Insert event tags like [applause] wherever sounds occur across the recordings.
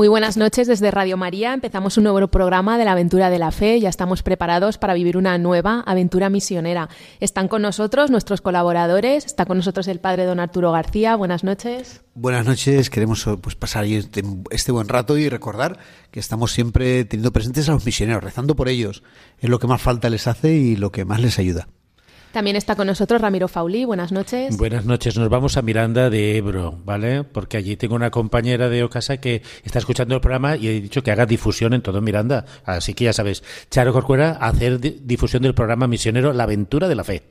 Muy buenas noches desde Radio María. Empezamos un nuevo programa de la aventura de la fe. Ya estamos preparados para vivir una nueva aventura misionera. Están con nosotros nuestros colaboradores. Está con nosotros el padre don Arturo García. Buenas noches. Buenas noches. Queremos pues, pasar este, este buen rato y recordar que estamos siempre teniendo presentes a los misioneros, rezando por ellos. Es lo que más falta les hace y lo que más les ayuda. También está con nosotros Ramiro Fauli. Buenas noches. Buenas noches. Nos vamos a Miranda de Ebro, ¿vale? Porque allí tengo una compañera de Ocasa que está escuchando el programa y he dicho que haga difusión en todo Miranda. Así que ya sabes, Charo Corcuera, hacer difusión del programa misionero La Aventura de la Fe.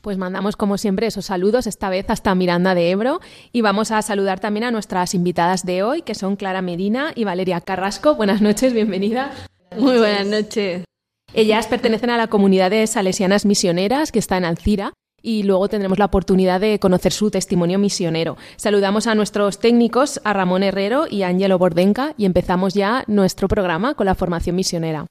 Pues mandamos como siempre esos saludos, esta vez hasta Miranda de Ebro, y vamos a saludar también a nuestras invitadas de hoy, que son Clara Medina y Valeria Carrasco. Buenas noches, bienvenida. Muy buenas noches. Ellas pertenecen a la comunidad de salesianas misioneras que está en Alcira y luego tendremos la oportunidad de conocer su testimonio misionero. Saludamos a nuestros técnicos, a Ramón Herrero y a Angelo Bordenca y empezamos ya nuestro programa con la formación misionera.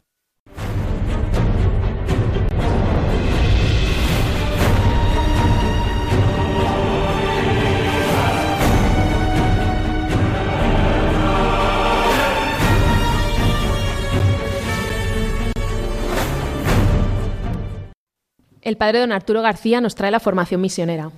El padre don Arturo García nos trae la formación misionera.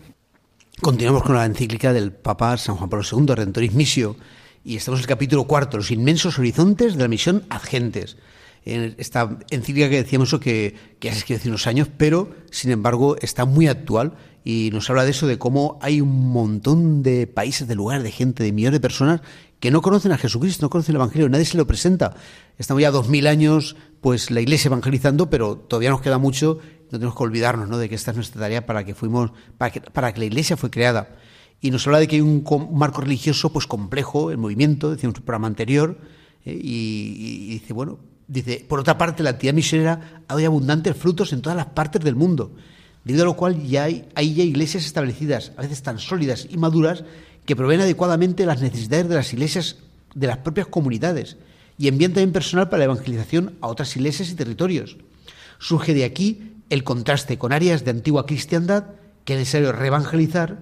Continuamos con la encíclica del Papa San Juan Pablo II, Redentoris Missio, y estamos en el capítulo cuarto, los inmensos horizontes de la misión ad gentes. Esta encíclica que decíamos que, que ya hace unos años, pero sin embargo está muy actual y nos habla de eso, de cómo hay un montón de países, de lugares, de gente, de millones de personas que no conocen a Jesucristo, no conocen el Evangelio, nadie se lo presenta. Estamos ya dos mil años, pues la Iglesia evangelizando, pero todavía nos queda mucho no tenemos que olvidarnos ¿no? de que esta es nuestra tarea para que fuimos, para que, para que la Iglesia fue creada. Y nos habla de que hay un, marco religioso pues complejo, el movimiento, decíamos en un programa anterior, eh, y, dice, bueno, dice, por otra parte, la actividad misionera ha dado abundantes frutos en todas las partes del mundo, debido a lo cual ya hay, hay ya iglesias establecidas, a veces tan sólidas y maduras, que proveen adecuadamente las necesidades de las iglesias de las propias comunidades y envían también personal para la evangelización a otras iglesias y territorios. Surge de aquí el contraste con áreas de antigua cristiandad que es necesario reevangelizar,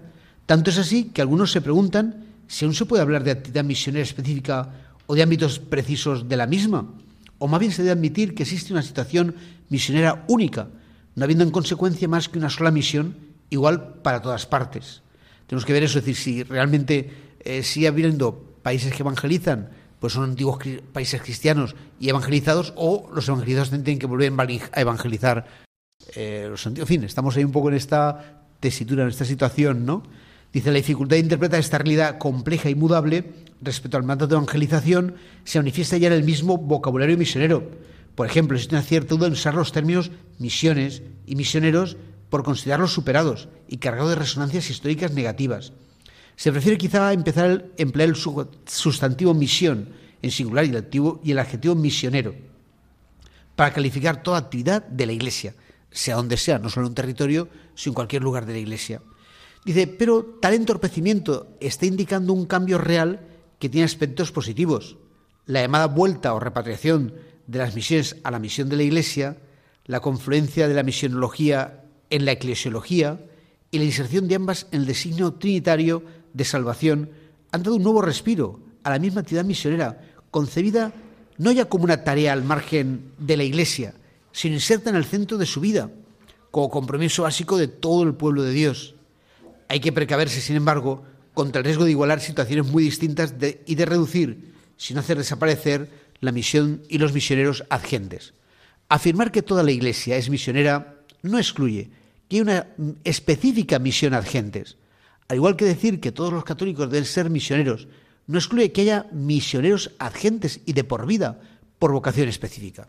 tanto es así que algunos se preguntan si aún se puede hablar de actividad misionera específica o de ámbitos precisos de la misma, o más bien se debe admitir que existe una situación misionera única, no habiendo en consecuencia más que una sola misión, igual para todas partes. Tenemos que ver eso, es decir, si realmente eh, sigue habiendo países que evangelizan, pues son antiguos países cristianos y evangelizados, o los evangelizados tienen que volver a evangelizar eh, En fin, estamos ahí un poco en esta tesitura, en esta situación, ¿no? Dice, la dificultad de interpretar esta realidad compleja y mudable respecto al mandato de evangelización se manifiesta ya en el mismo vocabulario misionero. Por ejemplo, existe una cierta duda en usar los términos misiones y misioneros por considerarlos superados y cargados de resonancias históricas negativas. Se prefiere quizá empezar a emplear el sustantivo misión en singular y el adjetivo misionero para calificar toda actividad de la Iglesia, sea donde sea, no solo en un territorio, sino en cualquier lugar de la Iglesia. Dice, pero tal entorpecimiento está indicando un cambio real que tiene aspectos positivos. La llamada vuelta o repatriación de las misiones a la misión de la Iglesia, la confluencia de la misionología en la eclesiología y la inserción de ambas en el designio trinitario de salvación han dado un nuevo respiro a la misma actividad misionera, concebida no ya como una tarea al margen de la Iglesia, se inserta en el centro de su vida, como compromiso básico de todo el pueblo de Dios. Hay que precaverse, sin embargo, contra el riesgo de igualar situaciones muy distintas y de reducir, sin hacer desaparecer, la misión y los misioneros adgentes. Afirmar que toda la Iglesia es misionera no excluye que hay una específica misión adgentes. Al igual que decir que todos los católicos deben ser misioneros, no excluye que haya misioneros adgentes y de por vida por vocación específica.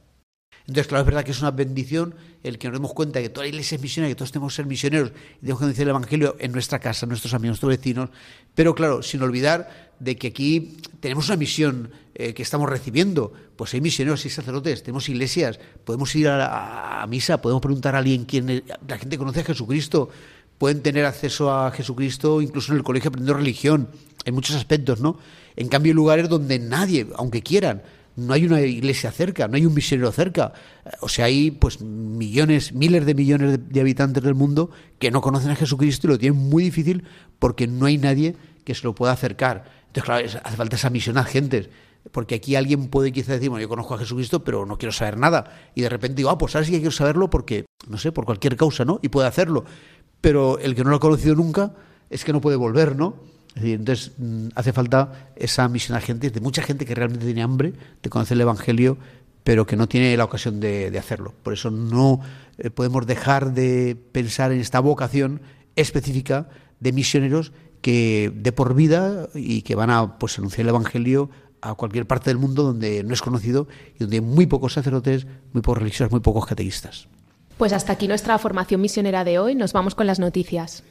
Entonces, claro, es verdad que es una bendición el que nos demos cuenta de que toda la iglesia es misionera, que todos tenemos que ser misioneros y tenemos que decir el Evangelio en nuestra casa, nuestros amigos, nuestros vecinos, pero claro, sin olvidar de que aquí tenemos una misión eh, que estamos recibiendo, pues hay misioneros, hay sacerdotes, tenemos iglesias, podemos ir a, misa, podemos preguntar a alguien quién la gente conoce a Jesucristo, pueden tener acceso a Jesucristo incluso en el colegio aprendiendo religión, en muchos aspectos, ¿no? En cambio, hay lugares donde nadie, aunque quieran, no hay una iglesia cerca, no hay un misionero cerca. O sea, hay pues millones, miles de millones de, habitantes del mundo que no conocen a Jesucristo y lo tienen muy difícil porque no hay nadie que se lo pueda acercar. Entonces, claro, hace falta esa misión a gentes. Porque aquí alguien puede quizá decir, bueno, yo conozco a Jesucristo, pero no quiero saber nada. Y de repente digo, ah, pues ahora sí que quiero saberlo porque, no sé, por cualquier causa, ¿no? Y puede hacerlo. Pero el que no lo ha conocido nunca es que no puede volver, ¿no? Entonces mm, hace falta esa misión a gente, de mucha gente que realmente tiene hambre de conocer el Evangelio, pero que no tiene la ocasión de, hacerlo. Por eso no eh, podemos dejar de pensar en esta vocación específica de misioneros que de por vida y que van a pues anunciar el Evangelio a cualquier parte del mundo donde no es conocido y donde hay muy pocos sacerdotes, muy pocos religiosos, muy pocos catequistas. Pues hasta aquí nuestra formación misionera de hoy. Nos vamos con las noticias.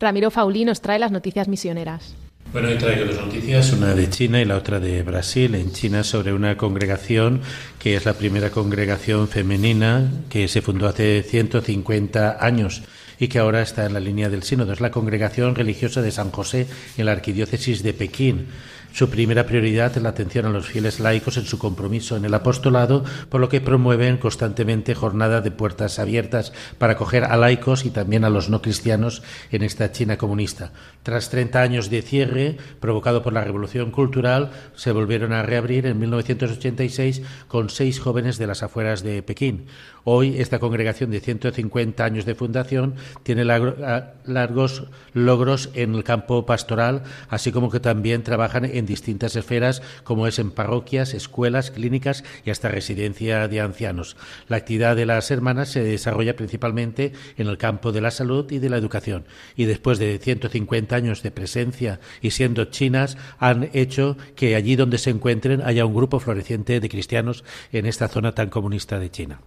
Ramiro Faulí nos trae las noticias misioneras. Bueno, hoy traigo dos noticias, una de China y la otra de Brasil. En China sobre una congregación que es la primera congregación femenina que se fundó hace 150 años y que ahora está en la línea del sínodo. Es la congregación religiosa de San José en la arquidiócesis de Pekín. Su primera prioridad es la atención a los fieles laicos en su compromiso en el apostolado, por lo que promueven constantemente jornadas de puertas abiertas para acoger a laicos y también a los no cristianos en esta China comunista. Tras 30 años de cierre provocado por la revolución cultural, se volvieron a reabrir en 1986 con seis jóvenes de las afueras de Pekín. Hoy esta congregación de 150 años de fundación tiene largos logros en el campo pastoral, así como que también trabajan en distintas esferas, como es en parroquias, escuelas, clínicas y hasta residencia de ancianos. La actividad de las hermanas se desarrolla principalmente en el campo de la salud y de la educación. Y después de 150 años de presencia y siendo chinas, han hecho que allí donde se encuentren haya un grupo floreciente de cristianos en esta zona tan comunista de China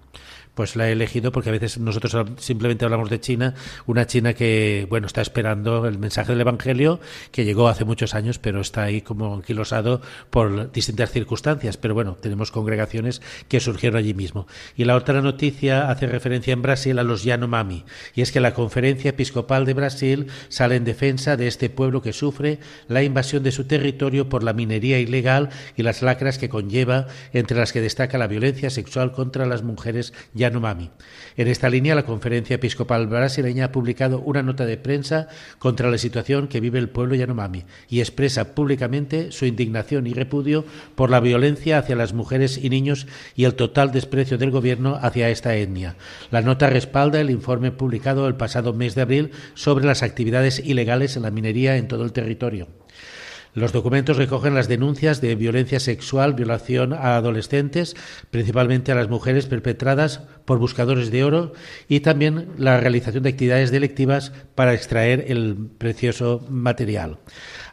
pues la he elegido porque a veces nosotros simplemente hablamos de China, una China que, bueno, está esperando el mensaje del Evangelio, que llegó hace muchos años, pero está ahí como anquilosado por distintas circunstancias. Pero bueno, tenemos congregaciones que surgieron allí mismo. Y la otra noticia hace referencia en Brasil a los Yanomami, y es que la Conferencia Episcopal de Brasil sale en defensa de este pueblo que sufre la invasión de su territorio por la minería ilegal y las lacras que conlleva, entre las que destaca la violencia sexual contra las mujeres Yanomami. En esta línea, la Conferencia Episcopal Brasileña ha publicado una nota de prensa contra la situación que vive el pueblo Yanomami y expresa públicamente su indignación y repudio por la violencia hacia las mujeres y niños y el total desprecio del gobierno hacia esta etnia. La nota respalda el informe publicado el pasado mes de abril sobre las actividades ilegales en la minería en todo el territorio. Los documentos recogen las denuncias de violencia sexual, violación a adolescentes, principalmente a las mujeres perpetradas por buscadores de oro y también la realización de actividades delictivas para extraer el precioso material.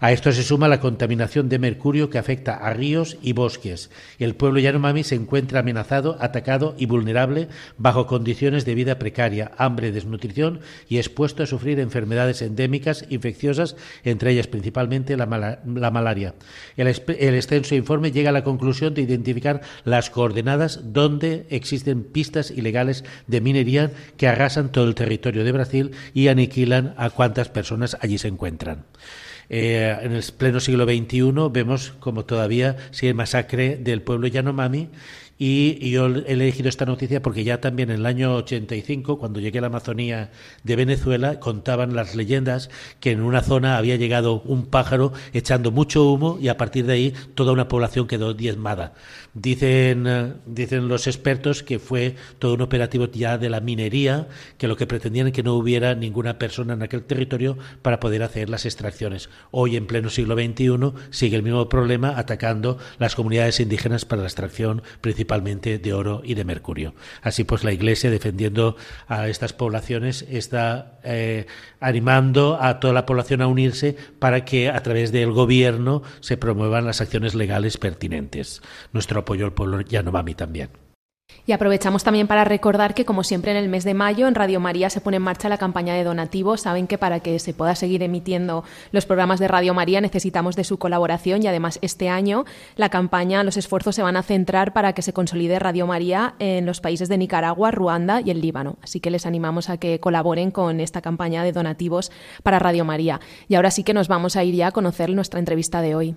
A esto se suma la contaminación de mercurio que afecta a ríos y bosques. El pueblo Yanomami se encuentra amenazado, atacado y vulnerable bajo condiciones de vida precaria, hambre, desnutrición y expuesto a sufrir enfermedades endémicas infecciosas, entre ellas principalmente la, malaria. El, el extenso informe llega a la conclusión de identificar las coordenadas donde existen pistas ilegales de minería que arrasan todo el territorio de Brasil y aniquilan a cuantas personas allí se encuentran. Eh, en el pleno siglo XXI vemos como todavía sigue masacre del pueblo Yanomami y, yo he elegido esta noticia porque ya también en el año 85, cuando llegué a la Amazonía de Venezuela, contaban las leyendas que en una zona había llegado un pájaro echando mucho humo y a partir de ahí toda una población quedó diezmada. Dicen, eh, dicen los expertos que fue todo un operativo ya de la minería, que lo que pretendían es que no hubiera ninguna persona en aquel territorio para poder hacer las extracciones. Hoy, en pleno siglo XXI, sigue el mismo problema atacando las comunidades indígenas para la extracción principal principalmente de oro y de mercurio. Así pues, la Iglesia, defendiendo a estas poblaciones, está eh, animando a toda la población a unirse para que a través del gobierno se promuevan las acciones legales pertinentes. Nuestro apoyo al pueblo Yanomami también. Y aprovechamos también para recordar que, como siempre, en el mes de mayo en Radio María se pone en marcha la campaña de donativos. Saben que para que se pueda seguir emitiendo los programas de Radio María necesitamos de su colaboración y además este año la campaña, los esfuerzos se van a centrar para que se consolide Radio María en los países de Nicaragua, Ruanda y el Líbano. Así que les animamos a que colaboren con esta campaña de donativos para Radio María. Y ahora sí que nos vamos a ir ya a conocer nuestra entrevista de hoy.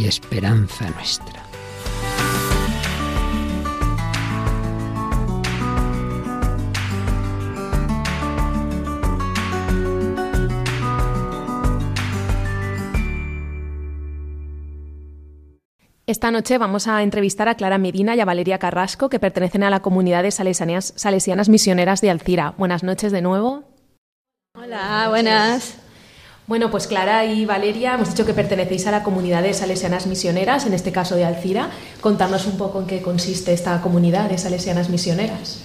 y esperanza nuestra. Esta noche vamos a entrevistar a Clara Medina y a Valeria Carrasco, que pertenecen a la comunidad de salesianas, salesianas misioneras de Alcira. Buenas noches de nuevo. Hola, buenas. Bueno, pues Clara y Valeria, hemos dicho que pertenecéis a la comunidad de salesianas misioneras, en este caso de Alcira. Contarnos un poco en qué consiste esta comunidad de salesianas misioneras.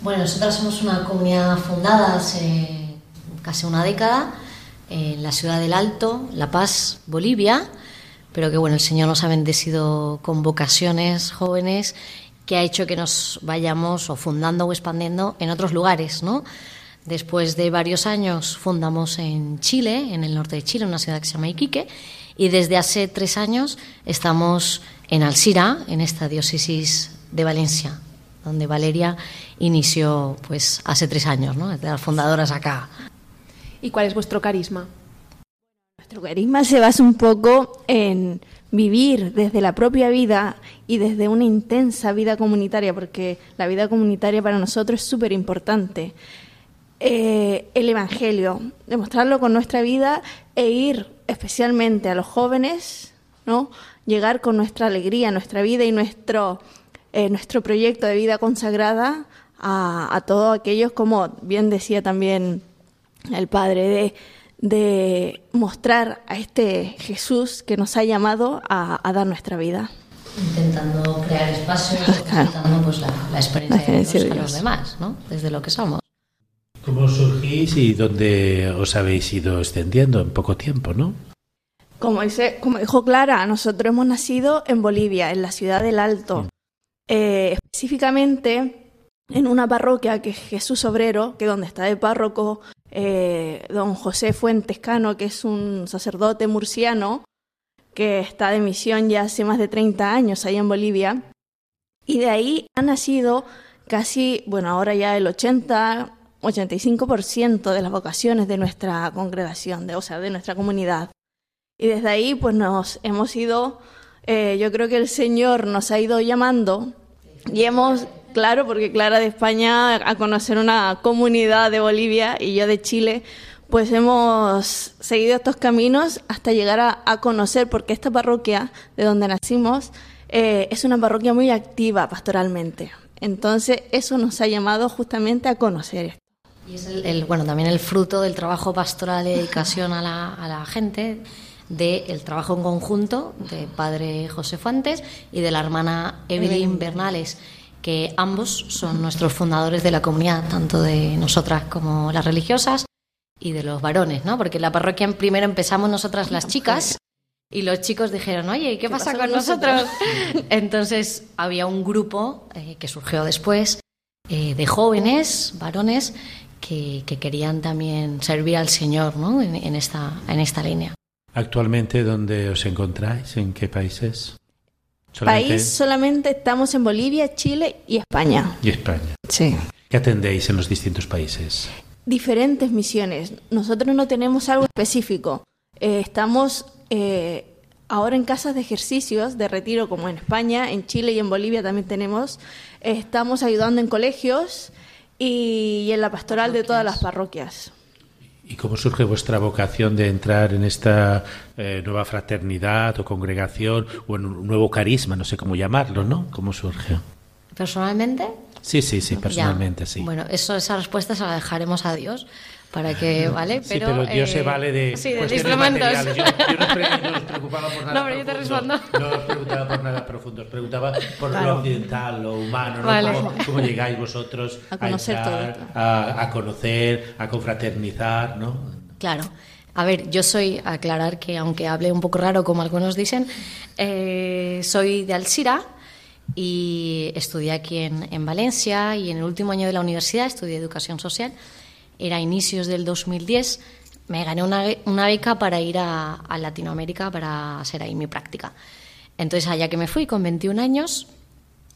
Bueno, nosotras somos una comunidad fundada hace casi una década en la ciudad del Alto, La Paz, Bolivia, pero que bueno, el Señor nos ha bendecido con vocaciones jóvenes que ha hecho que nos vayamos o fundando o expandiendo en otros lugares, ¿no? Después de varios años fundamos en Chile, en el norte de Chile, una ciudad que se llama Iquique, y desde hace tres años estamos en Alcira, en esta diócesis de Valencia, donde Valeria inició pues hace tres años, ¿no? de las fundadoras acá. ¿Y cuál es vuestro carisma? Nuestro carisma se basa un poco en vivir desde la propia vida y desde una intensa vida comunitaria, porque la vida comunitaria para nosotros es súper importante. Eh, el Evangelio, demostrarlo con nuestra vida e ir especialmente a los jóvenes, ¿no? llegar con nuestra alegría, nuestra vida y nuestro, eh, nuestro proyecto de vida consagrada a, todos aquellos, como bien decía también el Padre, de, de mostrar a este Jesús que nos ha llamado a, dar nuestra vida. Intentando crear espacios, [laughs] intentando pues, la, experiencia, [laughs] de, los demás, ¿no? desde lo que somos. ¿Cómo surgís y dónde os habéis ido extendiendo en poco tiempo, no? Como, dice, como dijo Clara, nosotros hemos nacido en Bolivia, en la ciudad del Alto. Eh, específicamente en una parroquia que es Jesús Obrero, que donde está de párroco eh, don José Fuentes Cano, que es un sacerdote murciano que está de misión ya hace más de 30 años ahí en Bolivia. Y de ahí ha nacido casi, bueno, ahora ya el 80, 85% de las vocaciones de nuestra congregación, de, o sea, de nuestra comunidad. Y desde ahí, pues nos hemos ido, eh, yo creo que el Señor nos ha ido llamando y hemos, claro, porque Clara de España a conocer una comunidad de Bolivia y yo de Chile, pues hemos seguido estos caminos hasta llegar a, conocer, porque esta parroquia de donde nacimos eh, es una parroquia muy activa pastoralmente. Entonces, eso nos ha llamado justamente a conocer. Y es el, bueno, también el fruto del trabajo pastoral y dedicación a la, a la gente, del trabajo en conjunto de padre José Fuentes y de la hermana Evelyn Bernales, que ambos son nuestros fundadores de la comunidad, tanto de nosotras como las religiosas y de los varones, ¿no? Porque en la parroquia primero empezamos nosotras las chicas y los chicos dijeron, oye, ¿qué, pasa, con nosotros? [laughs] Entonces había un grupo eh, que surgió después eh, de jóvenes, varones, que, querían también servir al Señor ¿no? en, esta, en esta línea. ¿Actualmente dónde os encontráis? ¿En qué países? País solamente estamos en Bolivia, Chile y España. Y España. Sí. ¿Qué atendéis en los distintos países? Diferentes misiones. Nosotros no tenemos algo específico. Eh, estamos eh, ahora en casas de ejercicios de retiro, como en España, en Chile y en Bolivia también tenemos. estamos ayudando en colegios y, en la pastoral de todas las parroquias. ¿Y cómo surge vuestra vocación de entrar en esta eh, nueva fraternidad o congregación o en un nuevo carisma, no sé cómo llamarlo, ¿no? ¿Cómo surge? ¿Personalmente? Sí, sí, sí, personalmente, sí. Bueno, eso, esa respuesta se la dejaremos a Dios para que, ¿vale? Pero, sí, pero Dios se eh, vale de sí, de. Yo, no, os preocupaba por [laughs] nada No, pero yo te respondo. No os preguntaba por nada profundo, os preguntaba por lo occidental, lo humano, ¿no? ¿Cómo, llegáis vosotros a conocer a, a, a, conocer, a confraternizar, ¿no? Claro. A ver, yo soy, aclarar que aunque hable un poco raro como algunos dicen, eh, soy de Alcira, y estudié aquí en, en, Valencia y en el último año de la universidad estudié educación social era inicios del 2010, me gané una, una beca para ir a, Latinoamérica para hacer ahí mi práctica. Entonces allá que me fui con 21 años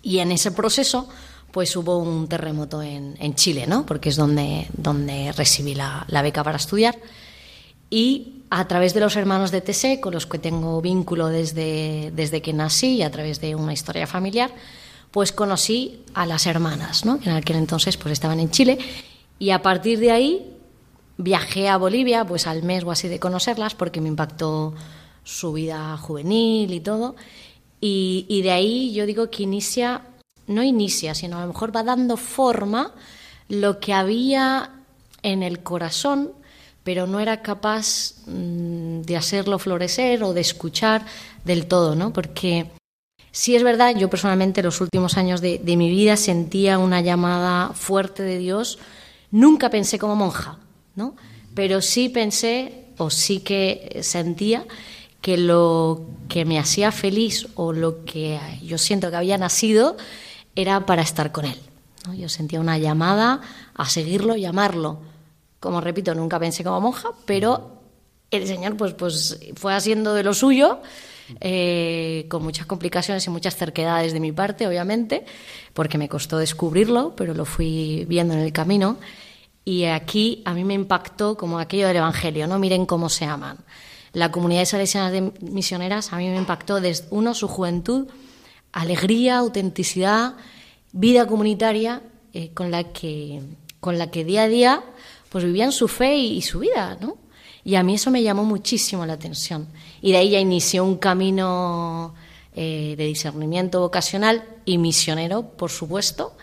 y en ese proceso pues hubo un terremoto en, en Chile, ¿no? Porque es donde, donde recibí la, la, beca para estudiar. Y a través de los hermanos de TC, con los que tengo vínculo desde, desde que nací y a través de una historia familiar, pues conocí a las hermanas, ¿no? que en aquel entonces pues estaban en Chile y a partir de ahí viajé a Bolivia, pues al mes o así de conocerlas, porque me impactó su vida juvenil y todo. Y, de ahí yo digo que inicia, no inicia, sino a lo mejor va dando forma lo que había en el corazón, pero no era capaz mm, de hacerlo florecer o de escuchar del todo, ¿no? Porque sí es verdad, yo personalmente los últimos años de mi vida sentía una llamada fuerte de Dios Nunca pensé como monja, ¿no? Pero sí pensé o sí que sentía que lo que me hacía feliz o lo que yo siento que había nacido era para estar con él. Yo sentía una llamada a seguirlo y amarlo. Como repito, nunca pensé como monja, pero el Señor pues, pues fue haciendo de lo suyo, eh, con muchas complicaciones y muchas cerquedades de mi parte, obviamente, porque me costó descubrirlo, pero lo fui viendo en el camino. Y aquí a mí me impactó como aquello del Evangelio, ¿no? Miren cómo se aman. La comunidad de salesianas de misioneras a mí me impactó desde, uno, su juventud, alegría, autenticidad, vida comunitaria eh, con, la que, con la que día a día pues vivían su fe y, su vida, ¿no? Y a mí eso me llamó muchísimo la atención. Y de ahí ya inició un camino eh, de discernimiento vocacional y misionero, por supuesto,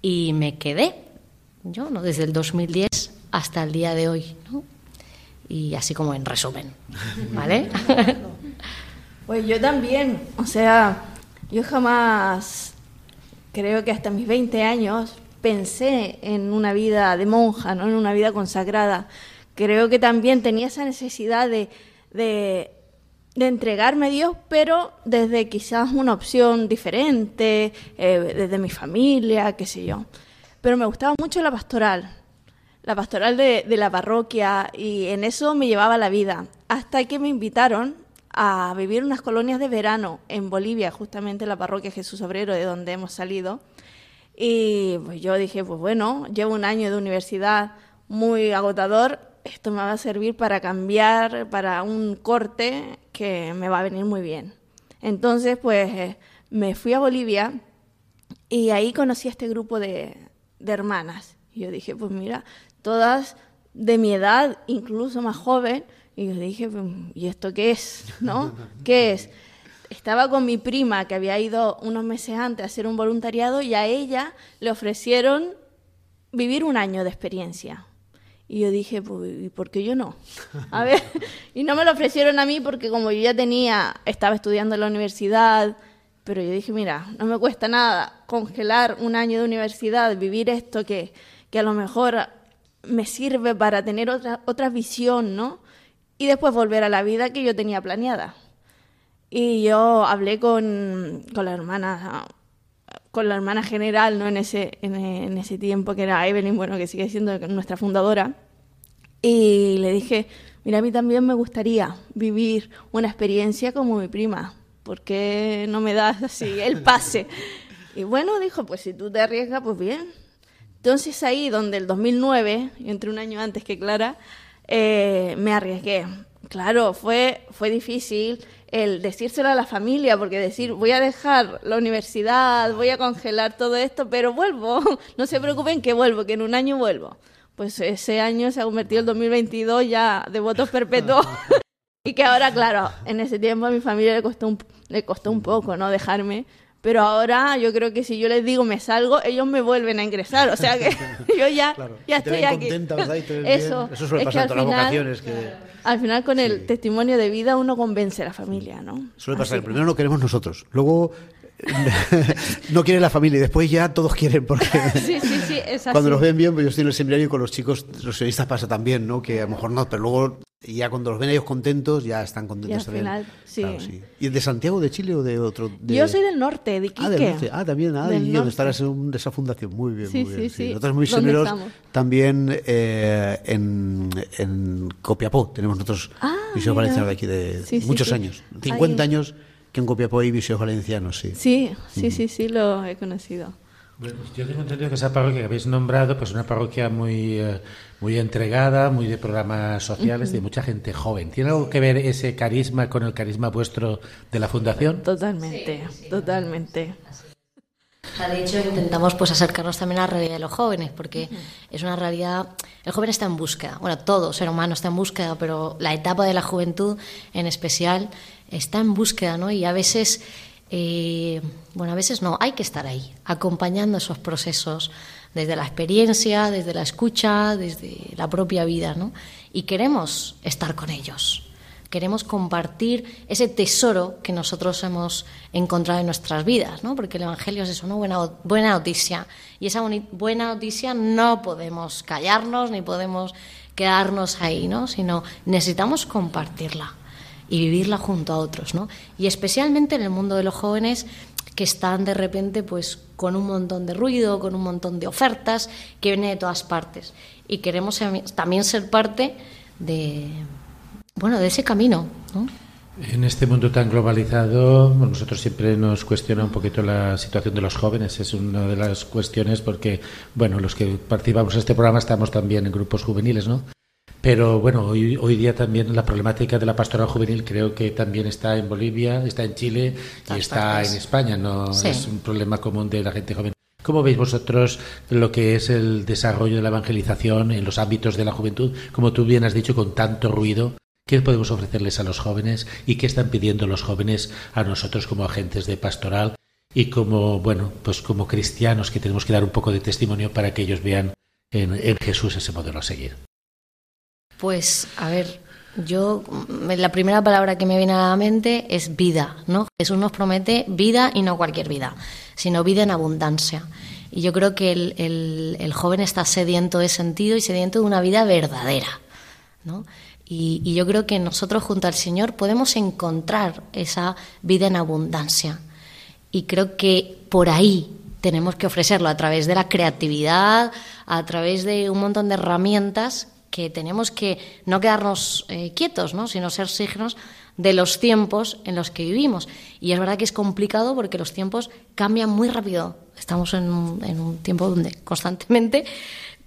y me quedé yo, ¿no? Desde el 2010 hasta el día de hoy, ¿no? Y así como en resumen, [laughs] ¿vale? [laughs] Pues yo también, o sea, yo jamás, creo que hasta mis 20 años, pensé en una vida de monja, ¿no? En una vida consagrada. Creo que también tenía esa necesidad de, de, de entregarme a Dios, pero desde quizás una opción diferente, eh, desde mi familia, qué sé yo pero me gustaba mucho la pastoral, la pastoral de, la parroquia y en eso me llevaba la vida, hasta que me invitaron a vivir unas colonias de verano en Bolivia, justamente en la parroquia Jesús Obrero, de donde hemos salido. Y pues yo dije, pues bueno, llevo un año de universidad muy agotador, esto me va a servir para cambiar, para un corte que me va a venir muy bien. Entonces, pues eh, me fui a Bolivia y ahí conocí a este grupo de, de hermanas. Y yo dije, pues mira, todas de mi edad, incluso más joven, y yo dije, pues, ¿y esto qué es? ¿No? [laughs] ¿Qué es? Estaba con mi prima que había ido unos meses antes a hacer un voluntariado y a ella le ofrecieron vivir un año de experiencia. Y yo dije, pues, ¿y por qué yo no? A ver, y no me lo ofrecieron a mí porque como yo ya tenía, estaba estudiando en la universidad, pero yo dije, mira, no me cuesta nada congelar un año de universidad, vivir esto que, que a lo mejor me sirve para tener otra, otra visión, ¿no? Y después volver a la vida que yo tenía planeada. Y yo hablé con, con la hermana con la hermana general no en ese en, ese tiempo que era Evelyn bueno que sigue siendo nuestra fundadora. Y le dije mira a mí también me gustaría vivir una experiencia como mi prima. ¿por qué no me das así el [laughs] pase y bueno dijo pues si tú te arriesgas pues bien entonces ahí donde el 2009 entre un año antes que Clara eh, me arriesgué. Claro fue fue difícil el decírselo a la familia, porque decir, voy a dejar la universidad, voy a congelar todo esto, pero vuelvo, [laughs] no se preocupen que vuelvo, que en un año vuelvo. Pues ese año se ha convertido el 2022 ya de votos perpetuos. [laughs] y que ahora, claro, en ese tiempo a mi familia le costó un, le costó un poco, ¿no? Dejarme. Pero ahora yo creo que si yo les digo me salgo, ellos me vuelven a ingresar. O sea que [laughs] yo ya, ya estoy aquí. Eso, Eso suele pasar en todas las vocaciones. Que... Al final con el testimonio de vida uno convence a la familia, ¿no? Suele pasar. Primero lo queremos nosotros. Luego [laughs] no quiere la familia y después ya todos quieren porque [laughs] sí, sí, sí, cuando los ven bien, pues yo estoy en el seminario y con los chicos, los seminaristas pasa también, ¿no? Que a lo mejor no, pero luego ya cuando los ven ellos contentos, ya están contentos y al Final, sí. ¿Y de Santiago de Chile o de otro? Yo soy del norte, de Iquique. Ah, del norte. Ah, también, ah, y donde estarás en esa fundación. Muy bien, muy bien. Sí, Nosotros muy misioneros también eh, en, en Copiapó. Tenemos nosotros ah, misiones valencianos de aquí de muchos años, 50 años que en Copiapó hay visiones valencianos, sí. Sí, sí, sí, sí, lo he conocido. Bueno, yo tengo entendido que esa parroquia que habéis nombrado, pues una parroquia muy, eh, muy entregada, muy de programas sociales, de mucha gente joven. ¿Tiene algo que ver ese carisma con el carisma vuestro de la fundación? Totalmente, totalmente. de hecho, intentamos pues acercarnos también a la realidad de los jóvenes, porque es una realidad. El joven está en búsqueda. Bueno, todo ser humano está en búsqueda, pero la etapa de la juventud, en especial, está en búsqueda, ¿no? Y a veces, eh, bueno, a veces no, hay que estar ahí, acompañando esos procesos desde la experiencia, desde la escucha, desde la propia vida, ¿no? Y queremos estar con ellos. Queremos compartir ese tesoro que nosotros hemos encontrado en nuestras vidas, ¿no? Porque el Evangelio es una buena, buena noticia. Y esa buena noticia no podemos callarnos ni podemos quedarnos ahí, ¿no? Sino necesitamos compartirla y vivirla junto a otros, ¿no? Y especialmente en el mundo de los jóvenes que están de repente pues con un montón de ruido, con un montón de ofertas que vienen de todas partes y queremos también ser parte de bueno, de ese camino, ¿no? En este mundo tan globalizado, nosotros siempre nos cuestiona un poquito la situación de los jóvenes. Es una de las cuestiones porque, bueno, los que participamos en este programa estamos también en grupos juveniles, ¿no? Pero bueno, hoy, hoy día también la problemática de la pastoral juvenil creo que también está en Bolivia, está en Chile y está en España. No es un problema común de la gente joven. ¿Cómo veis vosotros lo que es el desarrollo de la evangelización en los ámbitos de la juventud? Como tú bien has dicho, con tanto ruido, ¿qué podemos ofrecerles a los jóvenes y qué están pidiendo los jóvenes a nosotros como agentes de pastoral y como, bueno, pues como cristianos que tenemos que dar un poco de testimonio para que ellos vean en, en Jesús ese modelo a seguir? Pues, a ver, yo, la primera palabra que me viene a la mente es vida, ¿no? Jesús nos promete vida y no cualquier vida, sino vida en abundancia. Y yo creo que el, joven está sediento de sentido y sediento de una vida verdadera, ¿no? Y, y, yo creo que nosotros junto al Señor podemos encontrar esa vida en abundancia. Y creo que por ahí tenemos que ofrecerlo a través de la creatividad, a través de un montón de herramientas que tenemos que no quedarnos eh, quietos, ¿no? sino ser signos de los tiempos en los que vivimos. Y es verdad que es complicado porque los tiempos cambian muy rápido. Estamos en un, tiempo donde constantemente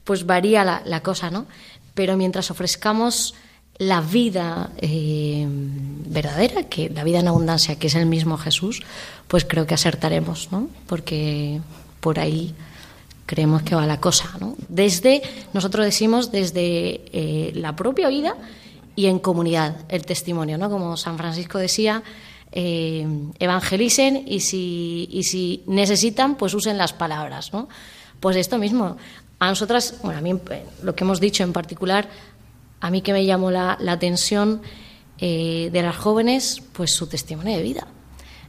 pues varía la, cosa, ¿no? Pero mientras ofrezcamos la vida eh, verdadera, que la vida en abundancia, que es el mismo Jesús, pues creo que acertaremos, ¿no? Porque por ahí creemos que va la cosa, ¿no? Desde, nosotros decimos, desde eh, la propia vida y en comunidad, el testimonio, ¿no? Como San Francisco decía, eh, evangelicen y si, y si necesitan, pues usen las palabras, ¿no? Pues esto mismo. A nosotras, bueno, a mí lo que hemos dicho en particular, a mí que me llamó la, atención eh, de las jóvenes, pues su testimonio de vida.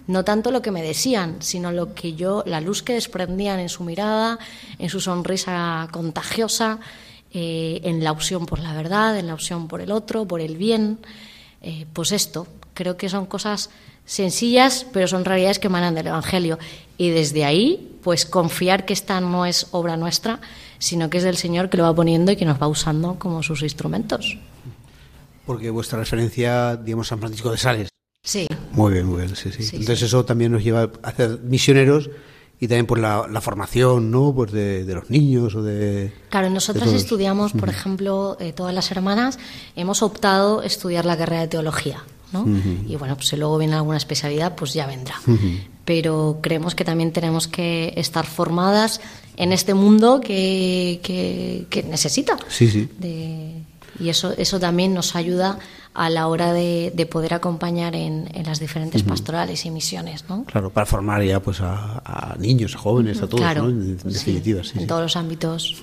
No tanto lo que me decían, sino lo que yo, la luz que desprendían en su mirada, en su sonrisa contagiosa, eh, en la opción por la verdad, en la opción por el otro, por el bien. Eh, pues esto, creo que son cosas sencillas, pero son realidades que emanan del Evangelio. Y desde ahí, pues confiar que esta no es obra nuestra, sino que es del Señor que lo va poniendo y que nos va usando como sus instrumentos. Porque vuestra referencia, digamos, San Francisco de Sales. Sí. Muy bien, muy bien, sí, sí. Entonces eso también nos lleva a hacer misioneros y también por la, formación ¿no? pues de, los niños o de claro nosotros estudiamos por ejemplo eh, todas las hermanas hemos optado estudiar la carrera de teología ¿no? y bueno pues si luego viene alguna especialidad pues ya vendrá pero creemos que también tenemos que estar formadas en este mundo que, que, necesita sí, sí. y eso eso también nos ayuda a la hora de, poder acompañar en, las diferentes pastorales y misiones, ¿no? Claro, para formar ya pues a, niños, a jóvenes, a todos, ¿no? En, definitiva, sí, En todos los ámbitos.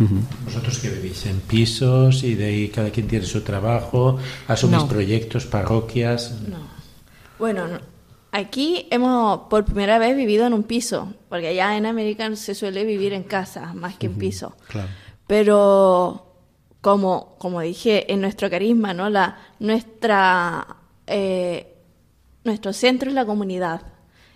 Vosotros que vivís en pisos y de ahí cada quien tiene su trabajo, asumís proyectos, parroquias. No. Bueno, aquí hemos por primera vez vivido en un piso, porque allá en América se suele vivir en casa más que en piso. Claro. Pero como, como dije, en nuestro carisma, ¿no? La, nuestra, eh, nuestro centro es la comunidad.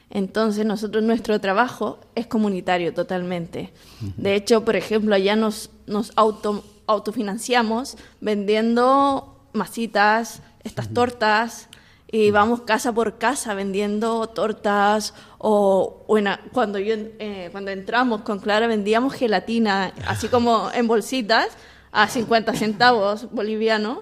Entonces, nosotros, nuestro trabajo es comunitario totalmente. De hecho, por ejemplo, allá nos, nos auto, autofinanciamos vendiendo masitas, estas tortas, y vamos casa por casa vendiendo tortas o bueno, cuando yo eh, cuando entramos con Clara vendíamos gelatina así [laughs] como en bolsitas a 50 centavos bolivianos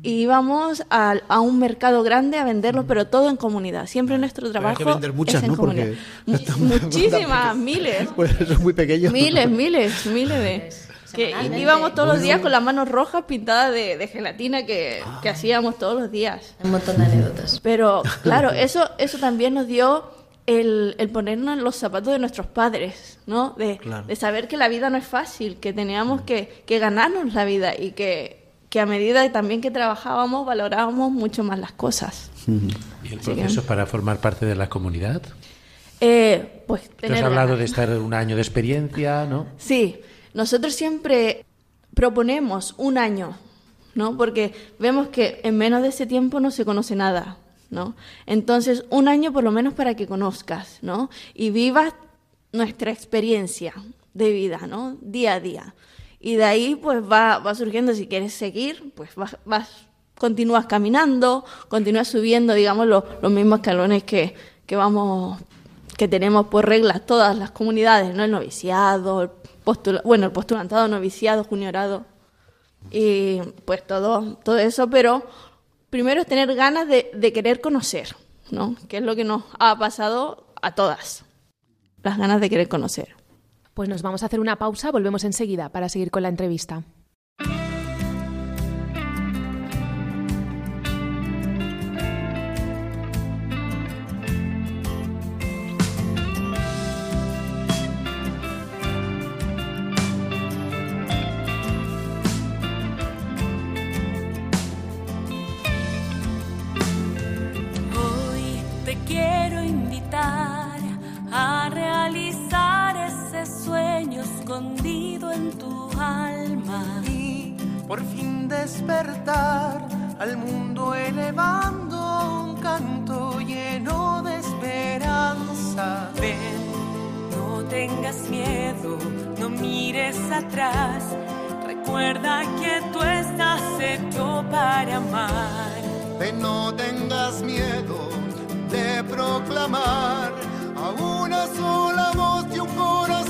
y íbamos a, a, un mercado grande a venderlo, pero todo en comunidad. Siempre nuestro trabajo que vender muchas, es en ¿no? comunidad. [laughs] Muchísimas, miles. Pues eso es muy pequeño. Miles, miles, miles de... Que íbamos todos los días con las manos rojas pintadas de, de gelatina que, que, hacíamos todos los días. Un montón de anécdotas. Pero claro, eso, eso también nos dio el, el, ponernos en los zapatos de nuestros padres, ¿no? De, de, saber que la vida no es fácil, que teníamos que, que ganarnos la vida y que, que, a medida también que trabajábamos valorábamos mucho más las cosas. ¿Y el proceso para formar parte de la comunidad? Eh, pues tener has hablado de estar un año de experiencia, ¿no? Sí, nosotros siempre proponemos un año, ¿no? Porque vemos que en menos de ese tiempo no se conoce nada. ¿No? Entonces, un año por lo menos para que conozcas, ¿no? Y vivas nuestra experiencia de vida, ¿no? Día a día. Y de ahí, pues, va, surgiendo, si quieres seguir, pues vas, vas continúas caminando, continúas subiendo, digamos, los, los mismos escalones que, que vamos, que tenemos por reglas todas las comunidades, ¿no? El noviciado, el bueno, el postulantado, noviciado, juniorado, y pues todo, todo eso, pero primero es tener ganas de, querer conocer, ¿no? Que es lo que nos ha pasado a todas, las ganas de querer conocer. Pues nos vamos a hacer una pausa, volvemos enseguida para seguir con la entrevista. Por fin despertar al mundo elevando un canto lleno de esperanza. Ven, no tengas miedo, no mires atrás. Recuerda que tú estás hecho para amar. que no tengas miedo de proclamar a una sola voz y un corazón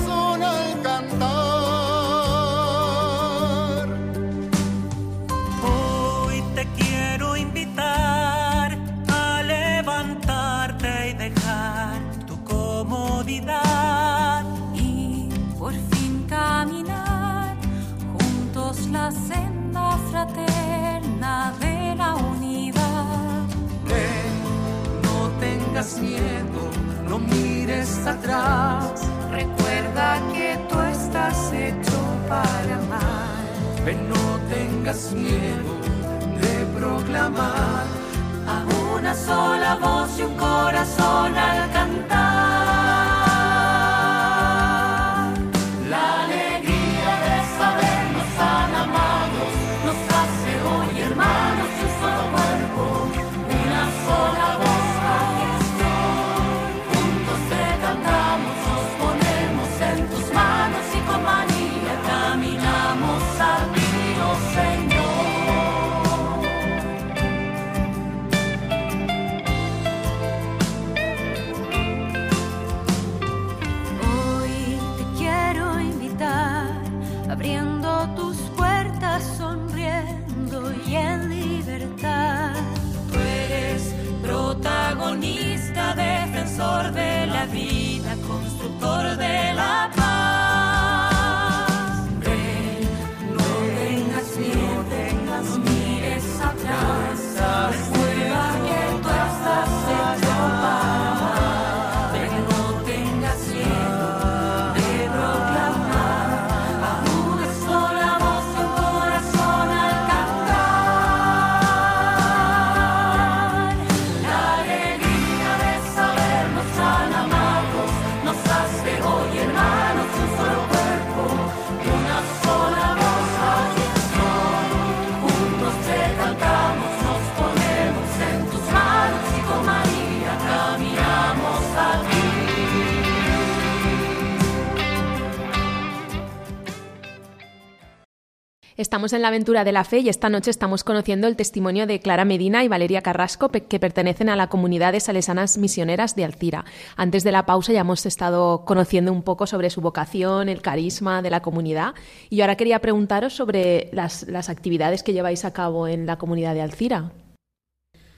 Estamos en la aventura de la fe y esta noche estamos conociendo el testimonio de Clara Medina y Valeria Carrasco, que pertenecen a la comunidad de salesanas misioneras de Alcira. Antes de la pausa ya hemos estado conociendo un poco sobre su vocación, el carisma de la comunidad y ahora quería preguntaros sobre las, las actividades que lleváis a cabo en la comunidad de Alcira.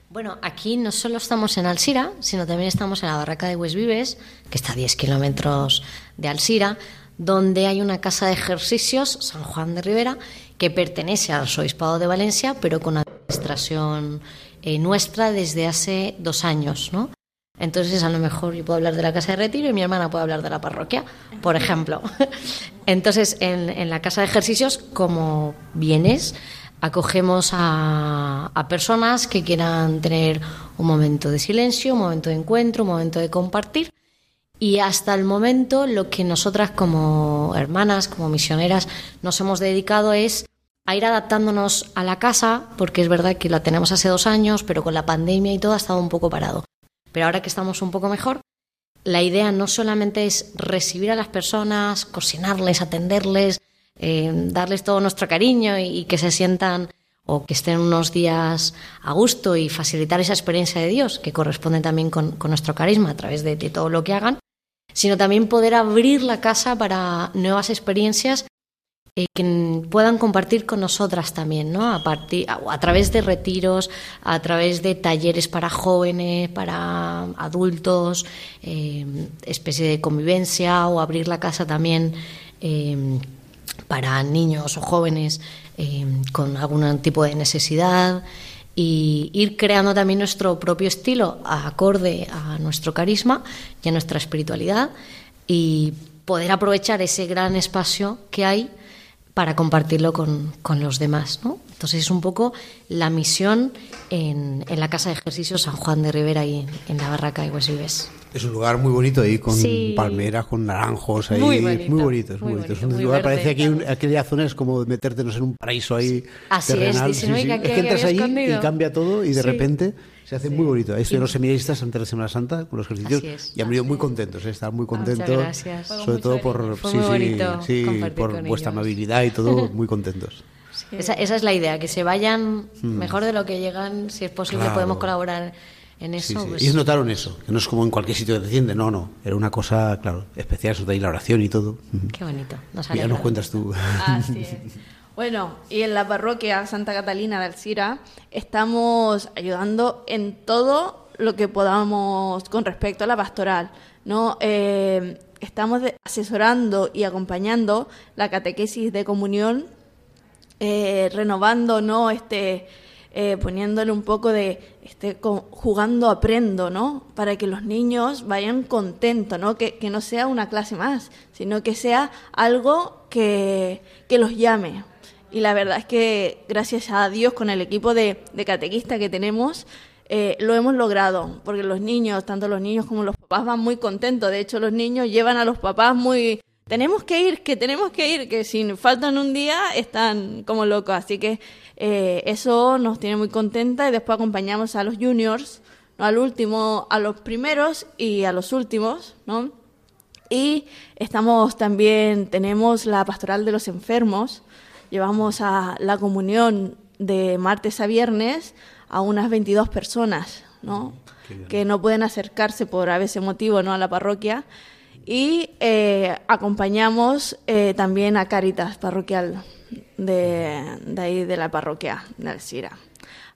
Bueno, aquí no solo estamos en Alsira, sino también estamos en la barraca de Huesvives, que está a 10 kilómetros de Alsira, donde hay una casa de ejercicios, San Juan de Rivera, que pertenece al Arzobispado de Valencia, pero con administración eh, nuestra desde hace dos años, ¿no? Entonces, a lo mejor yo puedo hablar de la casa de retiro y mi hermana puede hablar de la parroquia, por ejemplo. [laughs] Entonces, en, la casa de ejercicios, como vienes, acogemos a, a personas que quieran tener un momento de silencio, un momento de encuentro, un momento de compartir. Y hasta el momento lo que nosotras como hermanas, como misioneras, nos hemos dedicado es a ir adaptándonos a la casa, porque es verdad que la tenemos hace dos años, pero con la pandemia y todo ha estado un poco parado. Pero ahora que estamos un poco mejor, la idea no solamente es recibir a las personas, cocinarles, atenderles, eh, darles todo nuestro cariño y, que se sientan o que estén unos días a gusto y facilitar esa experiencia de Dios, que corresponde también con, nuestro carisma a través de todo lo que hagan, sino también poder abrir la casa para nuevas experiencias eh, que puedan compartir con nosotras también, ¿no? A, partir, a, través de retiros, a través de talleres para jóvenes, para adultos, eh, especie de convivencia o abrir la casa también eh, para niños o jóvenes con algún tipo de necesidad y ir creando también nuestro propio estilo acorde a nuestro carisma y a nuestra espiritualidad y poder aprovechar ese gran espacio que hay para compartirlo con, con los demás. ¿no? Entonces es un poco la misión en, en, la Casa de Ejercicios San Juan de Rivera y en la Barraca de Huesvives. Es un lugar muy bonito ahí, con Sí. palmeras, con naranjos ahí. Muy bonito, muy bonito, es muy muy bonito. Es bonito, un lugar, parece un- aquella zona es como meterte en un paraíso ahí Así es, terrenal. dicen, "Oiga, ¿qué Es que entras ahí escondido?" y cambia todo y de Sí. repente se hace muy bonito. Ahí estuvieron los seminaristas antes de Semana Santa con los ejercicios es. y han venido muy contentos, ¿eh? estaban muy contentos. gracias. Fue Sobre todo por, sí, sí, bonito sí, por vuestra ellos. amabilidad y todo, [laughs] muy contentos. Esa, esa es la idea, que se vayan mejor de lo que llegan, si es posible. Claro. podemos colaborar en Sí, eso. sí. pues- Ellos notaron eso, que no es como en cualquier sitio que te atiende, no, no. Era una cosa, claro, especial, eso de ahí la oración y todo. Qué bonito. Nos Y ya nos cuentas tú. Así [laughs] es. Bueno, y en la parroquia Santa Catalina de Alcira estamos ayudando en todo lo que podamos con respecto a la pastoral, ¿no? Eh, estamos asesorando y acompañando la catequesis de comunión, eh, renovando, ¿no? Este, eh, poniéndole un poco de este, co- jugando aprendo, ¿no? Para que los niños vayan contentos, ¿no? Que, que no sea una clase más, sino que sea algo que, que los llame. Y la verdad es que gracias a Dios con el equipo de, de catequista que tenemos, eh, lo hemos logrado, porque los niños, tanto los niños como los papás van muy contentos. De hecho, los niños llevan a los papás muy... Tenemos que ir, que tenemos que ir, que si faltan un día están como locos. Así que eh, eso nos tiene muy contenta y después acompañamos a los juniors, ¿no? al último, a los primeros y a los últimos, ¿no? Y estamos también, tenemos la pastoral de los enfermos, llevamos a la comunión de martes a viernes a unas 22 personas, ¿no? Que no pueden acercarse por a veces motivo, ¿no? A la parroquia. Y eh, acompañamos eh, también a Caritas parroquial de, de ahí de la parroquia de Alcira.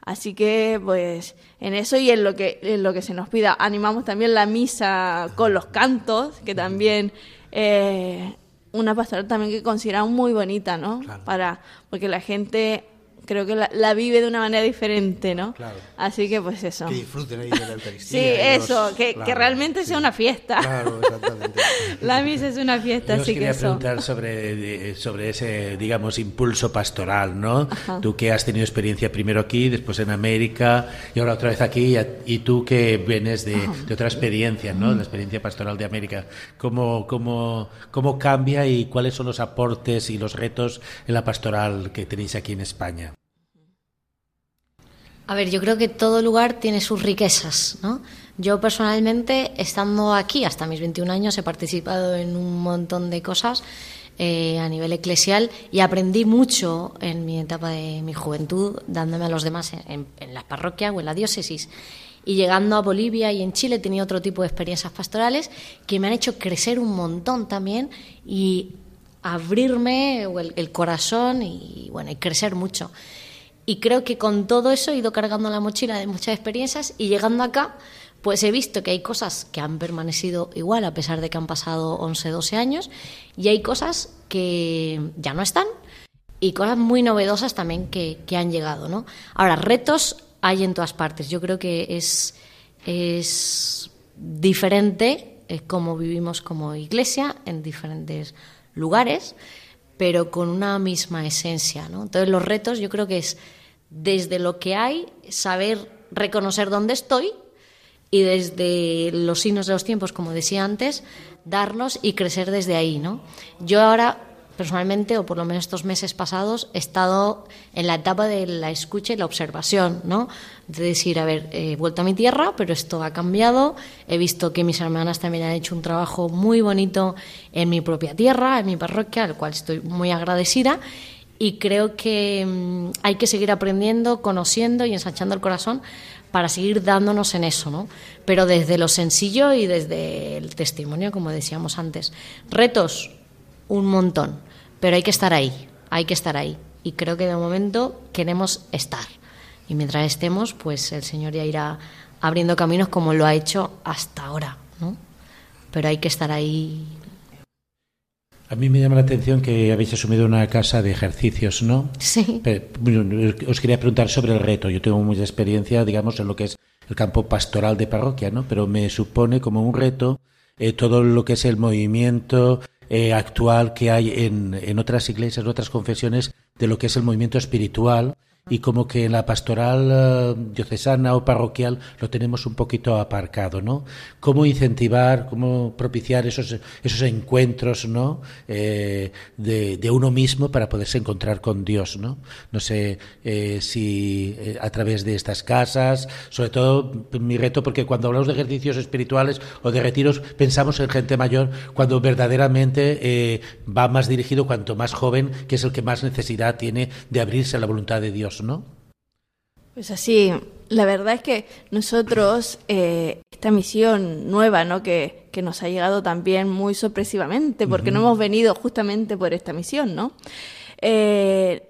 Así que, pues, en eso y en lo que en lo que se nos pida, animamos también la misa con los cantos, que también eh, una pastoral también que consideramos muy bonita, ¿no? Para porque la gente creo que la, la vive de una manera diferente, ¿no? Claro. Así que, pues eso. Que disfruten ahí de la Sí, Eucaristía. los- eso, que, que realmente sea una fiesta. Claro, exactamente. [laughs] La misa es una fiesta, Yo os así que quería eso. preguntar sobre, sobre ese, digamos, impulso pastoral, ¿no? Ajá. Tú que has tenido experiencia primero aquí, después en América y ahora otra vez aquí, y tú que vienes de, de otra experiencia, ¿no? La experiencia pastoral de América. ¿Cómo, cómo, ¿Cómo cambia y cuáles son los aportes y los retos en la pastoral que tenéis aquí en España? A ver, yo creo que todo lugar tiene sus riquezas, ¿no? Yo personalmente, estando aquí hasta mis 21 años, he participado en un montón de cosas eh, a nivel eclesial y aprendí mucho en mi etapa de mi juventud, dándome a los demás en, en- en la parroquia o en la diócesis. Y llegando a Bolivia y en Chile he tenido otro tipo de experiencias pastorales que me han hecho crecer un montón también y abrirme el, el corazón y, bueno, y crecer mucho. Y creo que con todo eso he ido cargando la mochila de muchas experiencias y llegando acá, pues he visto que hay cosas que han permanecido igual a pesar de que han pasado 11, 12 años y hay cosas que ya no están y cosas muy novedosas también que, que han llegado, ¿no? Ahora, retos hay en todas partes. Yo creo que es, es diferente eh, cómo vivimos como iglesia en diferentes lugares, pero con una misma esencia, ¿no? Entonces, los retos yo creo que es desde lo que hay, saber reconocer dónde estoy y desde los signos de los tiempos, como decía antes, darnos y crecer desde ahí, ¿no? Yo ahora, personalmente, o por lo menos estos meses pasados, he estado en la etapa de la escucha y la observación, ¿no? De decir, a ver, he vuelto a mi tierra, pero esto ha cambiado, he visto que mis hermanas también han hecho un trabajo muy bonito en mi propia tierra, en mi parroquia, al cual estoy muy agradecida, y creo que mm, hay que seguir aprendiendo, conociendo y ensanchando el corazón para seguir dándonos en eso, ¿no? Pero desde lo sencillo y desde el testimonio, como decíamos antes. Retos, un montón, pero hay que estar ahí, hay que estar ahí. Y creo que de momento queremos estar. Y mientras estemos, pues el Señor ya irá abriendo caminos como lo ha hecho hasta ahora, ¿no? Pero hay que estar ahí A mí me llama la atención que habéis asumido una casa de ejercicios, ¿no? Sí. Pero, os quería preguntar sobre el reto. Yo tengo mucha experiencia, digamos, en lo que es el campo pastoral de parroquia, ¿no? Pero me supone como un reto eh, todo lo que es el movimiento eh, actual que hay en, en otras iglesias, en otras confesiones, de lo que es el movimiento espiritual y como que en la pastoral eh, diocesana o parroquial lo tenemos un poquito aparcado, ¿no? ¿Cómo incentivar, cómo propiciar esos, esos encuentros, ¿no? Eh, de, uno mismo para poderse encontrar con Dios, ¿no? No sé eh, si a través de estas casas, sobre todo mi reto, porque cuando hablamos de ejercicios espirituales o de retiros, pensamos en gente mayor, cuando verdaderamente eh, va más dirigido cuanto más joven, que es el que más necesidad tiene de abrirse a la voluntad de Dios, ¿no? Pues así, la verdad es que nosotros, eh, esta misión nueva, ¿no? Que, que, nos ha llegado también muy sorpresivamente, porque uh -huh. no hemos venido justamente por esta misión, ¿no? Eh,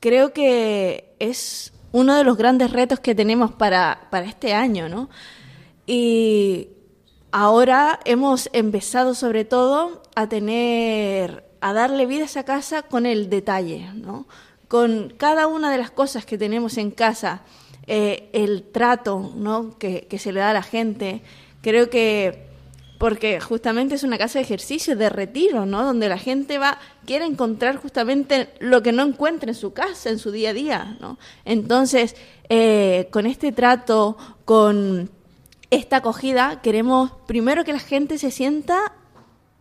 creo que es uno de los grandes retos que tenemos para, para este año, ¿no? Y ahora hemos empezado sobre todo a tener, a darle vida a esa casa con el detalle, ¿no? Con cada una de las cosas que tenemos en casa, eh, el trato, ¿no? Que, que se le da a la gente. Creo que porque justamente es una casa de ejercicio, de retiro, ¿no? Donde la gente va, quiere encontrar justamente lo que no encuentra en su casa, en su día a día, ¿no? Entonces, eh, con este trato, con esta acogida, queremos primero que la gente se sienta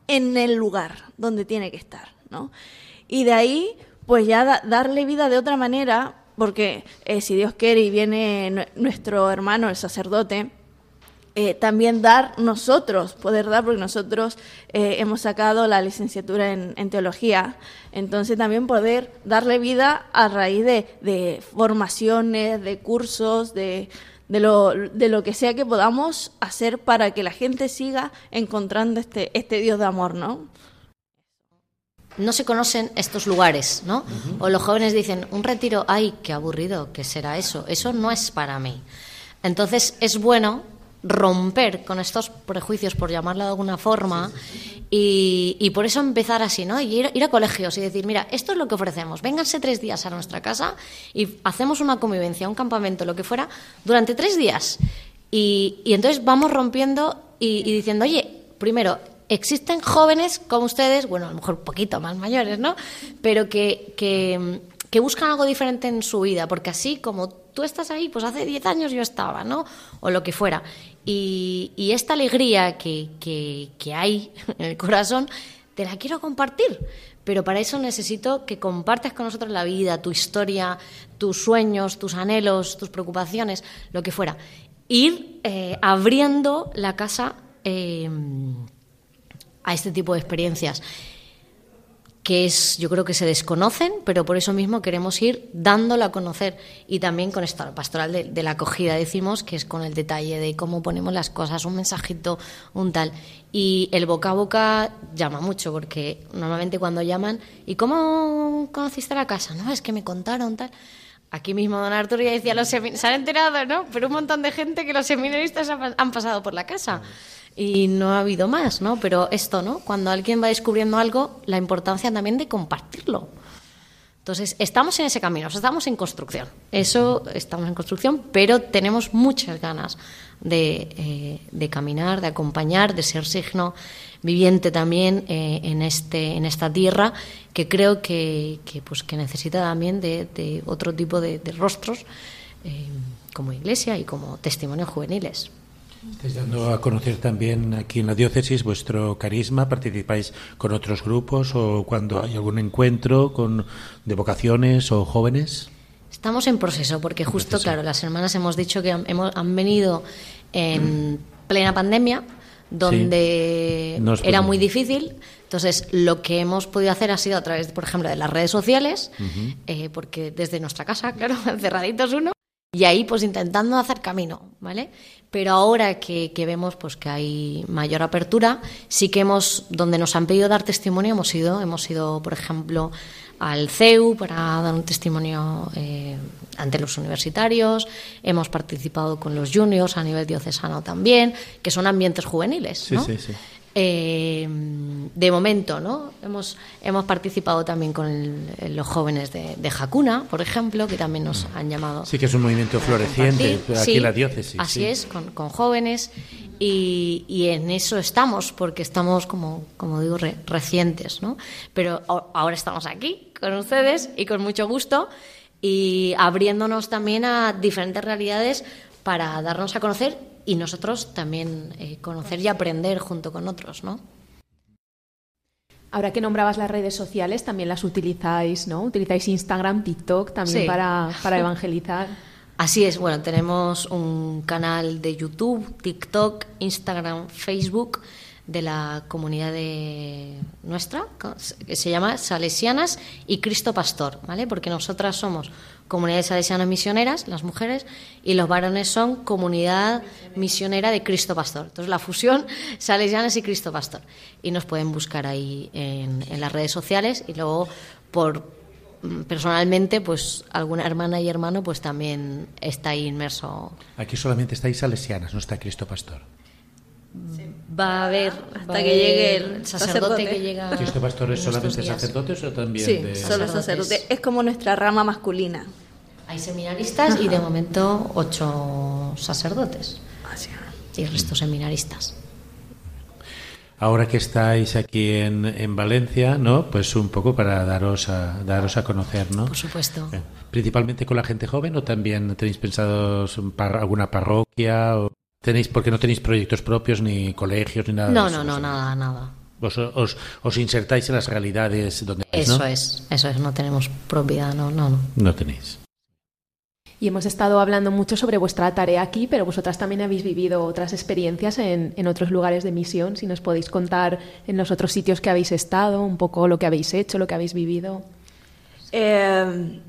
en el lugar donde tiene que estar, ¿no? Y de ahí, pues ya da, darle vida de otra manera, porque eh, si Dios quiere y viene nuestro hermano, el sacerdote, eh, también dar nosotros, poder dar, porque nosotros eh, hemos sacado la licenciatura en, teología, entonces también poder darle vida a raíz de, de formaciones, de cursos, de, de, lo, de lo que sea que podamos hacer para que la gente siga encontrando este, este Dios de amor, ¿no? No se conocen estos lugares, ¿no? Uh -huh. O los jóvenes dicen, un retiro, ay, qué aburrido, ¿qué será eso? Eso no es para mí. Entonces es bueno romper con estos prejuicios, por llamarlo de alguna forma. Y, y, por eso empezar así, ¿no? Y ir, ir, a colegios y decir, mira, esto es lo que ofrecemos, vénganse tres días a nuestra casa y hacemos una convivencia, un campamento, lo que fuera, durante tres días. Y, y entonces vamos rompiendo y, y diciendo, oye, primero, existen jóvenes como ustedes, bueno, a lo mejor un poquito más mayores, ¿no? Pero que, que, que, buscan algo diferente en su vida, porque así como tú estás ahí, pues hace 10 años yo estaba, ¿no? O lo que fuera. Y, esta alegría que, que, que hay [laughs] en el corazón, te la quiero compartir. Pero para eso necesito que compartas con nosotros la vida, tu historia, tus sueños, tus anhelos, tus preocupaciones, lo que fuera. Ir eh, abriendo la casa eh, a este tipo de experiencias que es, yo creo que se desconocen, pero por eso mismo queremos ir dándolo a conocer. Y también con esta pastoral de, la acogida, decimos, que es con el detalle de cómo ponemos las cosas, un mensajito, un tal. Y el boca a boca llama mucho, porque normalmente cuando llaman, ¿y cómo conociste la casa? No, es que me contaron tal. Aquí mismo don Arturo ya decía, los se han enterado, ¿no? Pero un montón de gente que los seminaristas han pasado por la casa y no ha habido más, ¿no? Pero esto, ¿no? Cuando alguien va descubriendo algo, la importancia también de compartirlo. Entonces, estamos en ese camino, estamos en construcción. Eso, estamos en construcción, pero tenemos muchas ganas de, eh, caminar, de acompañar, de ser signo viviente también eh, en, este, en esta tierra, que creo que, que pues, que necesita también de, de otro tipo de, de rostros, eh, como iglesia y como testimonios juveniles. Estáis dando a conocer también aquí en la diócesis vuestro carisma, participáis con otros grupos o cuando hay algún encuentro con de vocaciones o jóvenes. Estamos en proceso porque en justo, proceso. claro, las hermanas hemos dicho que han, hemos, han venido en plena pandemia, donde sí. no era muy difícil. Entonces, lo que hemos podido hacer ha sido a través, por ejemplo, de las redes sociales, uh -huh. eh, porque desde nuestra casa, [laughs] claro, cerraditos uno, y ahí pues intentando hacer camino, ¿vale? Pero ahora que, que, vemos pues que hay mayor apertura, sí que hemos, donde nos han pedido dar testimonio, hemos ido, hemos ido, por ejemplo, al CEU para dar un testimonio eh, ante los universitarios, hemos participado con los juniors a nivel diocesano también, que son ambientes juveniles, ¿no? Sí, sí, sí. Eh, de momento, ¿no? Hemos, hemos participado también con el, los jóvenes de, de, Jacuna, por ejemplo, que también nos han llamado. Sí, que es un movimiento floreciente aquí sí, en la diócesis. Así sí. es, con, con jóvenes. Y, y, en eso estamos, porque estamos, como, como digo, re, recientes, ¿no? Pero ahora estamos aquí con ustedes y con mucho gusto. y abriéndonos también a diferentes realidades para darnos a conocer y nosotros también eh, conocer y aprender junto con otros, ¿no? Ahora que nombrabas las redes sociales, también las utilizáis, ¿no? Utilizáis Instagram, TikTok también Sí. para, para [laughs] evangelizar. Así es, bueno, tenemos un canal de YouTube, TikTok, Instagram, Facebook de la comunidad de nuestra, que se llama Salesianas y Cristo Pastor, ¿vale? Porque nosotras somos comunidades salesianas misioneras, las mujeres, y los varones son comunidad misionera de Cristo Pastor. Entonces la fusión Salesianas y Cristo Pastor. Y nos pueden buscar ahí en, en las redes sociales y luego por mm, personalmente, pues alguna hermana y hermano pues también está ahí inmerso. Aquí solamente estáis salesianas, no está Cristo Pastor. Va a haber Hasta va que llegue el sacerdote, sacerdote. que llega. ¿Cristo Pastor es solamente sacerdotes o también Sí, de... solo Sacerdotes. sacerdote. Es como nuestra rama masculina. Hay seminaristas y de momento ocho sacerdotes y el resto seminaristas. Ahora que estáis aquí en, en Valencia, ¿no? Pues un poco para daros a, daros a conocer, ¿no? Por supuesto. Principalmente con la gente joven o también tenéis pensados en par- alguna parroquia o tenéis porque no tenéis proyectos propios ni colegios ni nada. No, de eso, no, no, o sea, nada, nada. Vos os, os insertáis en las realidades donde Eso ¿no? es, eso es, no tenemos propiedad, no, no, no. No tenéis. Y hemos estado hablando mucho sobre vuestra tarea aquí, pero vosotras también habéis vivido otras experiencias en, en otros lugares de misión. Si nos podéis contar en los otros sitios que habéis estado, un poco lo que habéis hecho, lo que habéis vivido. Eh,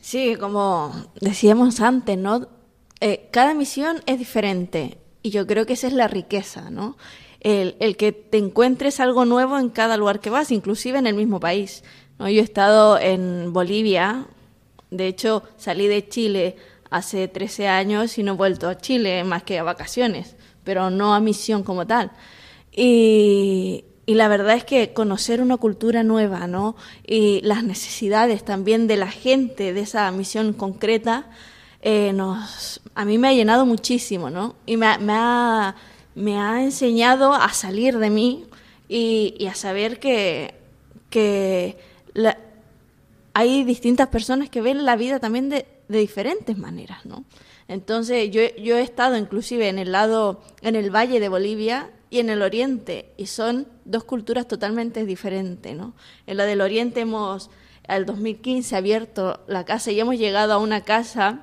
sí, como decíamos antes, ¿no? Eh, cada misión es diferente y yo creo que esa es la riqueza, ¿no? El, el que te encuentres algo nuevo en cada lugar que vas, inclusive en el mismo país. ¿no? Yo he estado en Bolivia, de hecho salí de Chile hace 13 años y no he vuelto a Chile más que a vacaciones, pero no a misión como tal. Y, y la verdad es que conocer una cultura nueva, ¿no? Y las necesidades también de la gente de esa misión concreta, eh, nos, a mí me ha llenado muchísimo, ¿no? Y me, ha- me ha, me ha enseñado a salir de mí y, y a saber que, que la- hay distintas personas que ven la vida también de, de diferentes maneras, ¿no? Entonces, yo, yo he estado inclusive en el lado, en el valle de Bolivia y en el oriente, y son dos culturas totalmente diferentes, ¿no? En la del oriente hemos, al 2015, abierto la casa y hemos llegado a una casa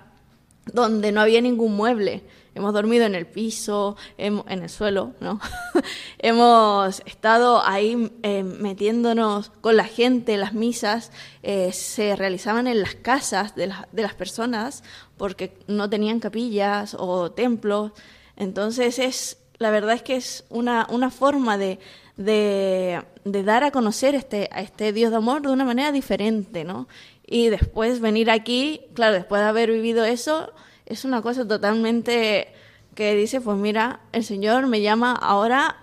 donde no había ningún mueble. Hemos dormido en el piso, en el suelo, ¿no? [laughs] Hemos estado ahí eh, metiéndonos con la gente, las misas eh, se realizaban en las casas de, las- de las personas porque no tenían capillas o templos. Entonces es, la verdad es que es una, una forma de, de, de dar a conocer este, a este Dios de amor de una manera diferente, ¿no? Y después venir aquí, claro, después de haber vivido eso, es una cosa totalmente que dice, pues mira, el Señor me llama ahora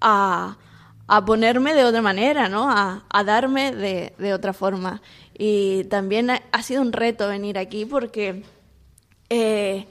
a, a ponerme de otra manera, ¿no? A, a darme de, de otra forma. Y también ha, ha sido un reto venir aquí porque eh,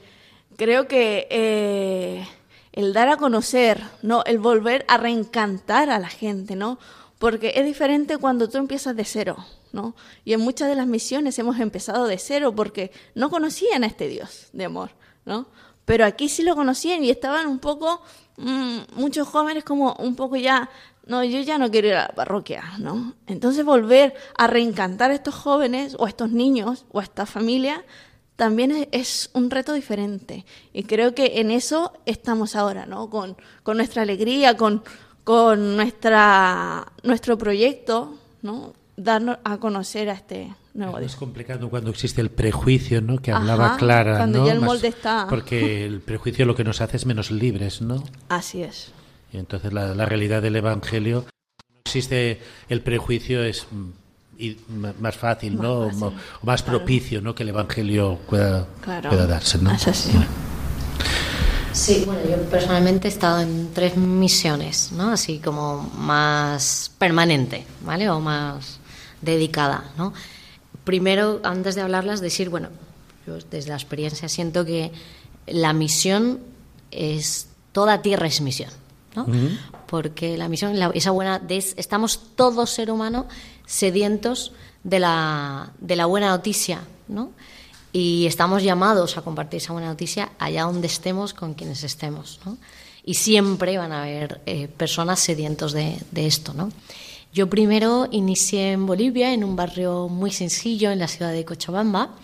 creo que eh, el dar a conocer, ¿no? El volver a reencantar a la gente, ¿no? Porque es diferente cuando tú empiezas de cero, ¿no? Y en muchas de las misiones hemos empezado de cero porque no conocían a este Dios de amor, ¿no? Pero aquí sí lo conocían y estaban un poco, mm, muchos jóvenes como un poco ya, no, yo ya no quiero ir a la parroquia, ¿no? Entonces volver a reencantar a estos jóvenes o a estos niños o a esta familia también es un reto diferente. Y creo que en eso estamos ahora, ¿no? Con, con nuestra alegría, con, con nuestra, nuestro proyecto, ¿no? Darnos a conocer a este nuevo Es más complicado cuando existe el prejuicio, ¿no? Que hablaba Ajá, Clara, cuando ¿no? ya el Más- molde está. Porque el prejuicio lo que nos hace es menos libres, ¿no? Así es. Y entonces la, la realidad del Evangelio, existe el prejuicio, es mm, y más fácil, Más ¿no? fácil, O más propicio, ¿no? Que el Evangelio pueda, Claro. pueda darse, ¿no? Es así. Sí, bueno, yo personalmente he estado en tres misiones, ¿no? Así como más permanente, ¿vale? O más dedicada, ¿no? Primero, antes de hablarlas, decir, bueno, yo desde la experiencia siento que la misión es, toda tierra es misión, ¿no? Porque la misión, la- esa buena, estamos todo ser humano sedientos de la, de la buena noticia ¿no? Y estamos llamados a compartir esa buena noticia allá donde estemos, con quienes estemos. Y siempre van a haber eh, personas sedientos de, esto, ¿no? Yo primero inicié en Bolivia, en un barrio muy sencillo, en la ciudad de Cochabamba,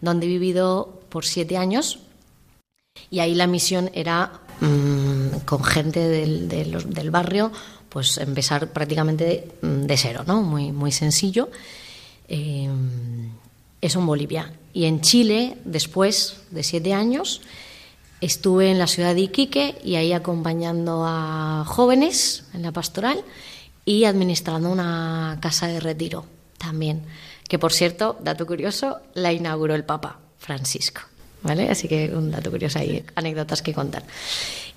donde he vivido por siete años. Y ahí la misión era, mm, con gente del, del- barrio, pues empezar prácticamente de, mm, de cero, ¿no? Muy, muy sencillo. Eh, eso en Bolivia. Y en Chile, después de siete años, estuve en la ciudad de Iquique y ahí acompañando a jóvenes en la pastoral y administrando una casa de retiro también, que por cierto, dato curioso, la inauguró el Papa Francisco. ¿Vale? Así que un dato curioso ahí, anécdotas que contar.